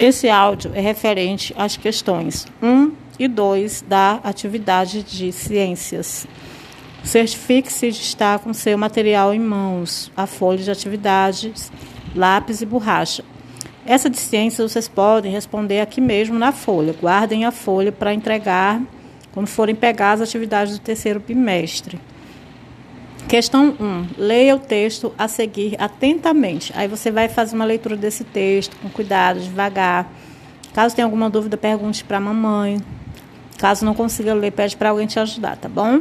Esse áudio é referente às questões 1 e 2 da atividade de ciências. Certifique-se de estar com seu material em mãos, a folha de atividades, lápis e borracha. Essa de ciências vocês podem responder aqui mesmo na folha. Guardem a folha para entregar quando forem pegar as atividades do terceiro bimestre. Questão 1. Leia o texto a seguir atentamente. Aí você vai fazer uma leitura desse texto com cuidado, devagar. Caso tenha alguma dúvida, pergunte para a mamãe. Caso não consiga ler, pede para alguém te ajudar, tá bom?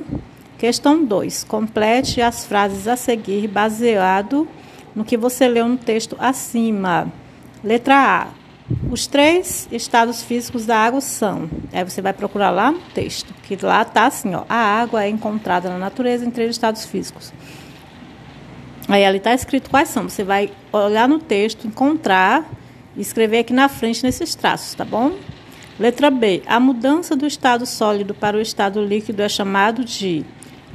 Questão 2. Complete as frases a seguir baseado no que você leu no texto acima. Letra A. Os três estados físicos da água são. Aí você vai procurar lá no texto, que lá está assim, ó. A água é encontrada na natureza em três estados físicos. Aí ali está escrito quais são. Você vai olhar no texto, encontrar e escrever aqui na frente nesses traços, tá bom? Letra B. A mudança do estado sólido para o estado líquido é chamado de.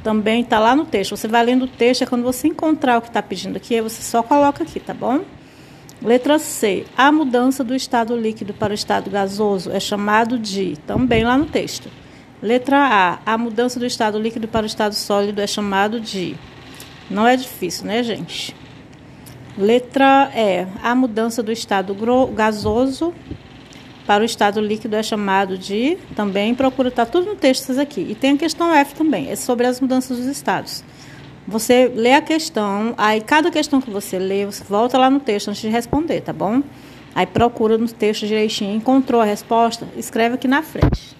Também está lá no texto. Você vai lendo o texto, é quando você encontrar o que está pedindo aqui, aí você só coloca aqui, tá bom? Letra C. A mudança do estado líquido para o estado gasoso é chamado de, também lá no texto. Letra A. A mudança do estado líquido para o estado sólido é chamado de. Não é difícil, né, gente? Letra E. A mudança do estado gasoso para o estado líquido é chamado de. Também procura estar tá tudo no texto aqui. E tem a questão F também, é sobre as mudanças dos estados. Você lê a questão, aí cada questão que você lê, você volta lá no texto antes de responder, tá bom? Aí procura no texto direitinho, encontrou a resposta, escreve aqui na frente.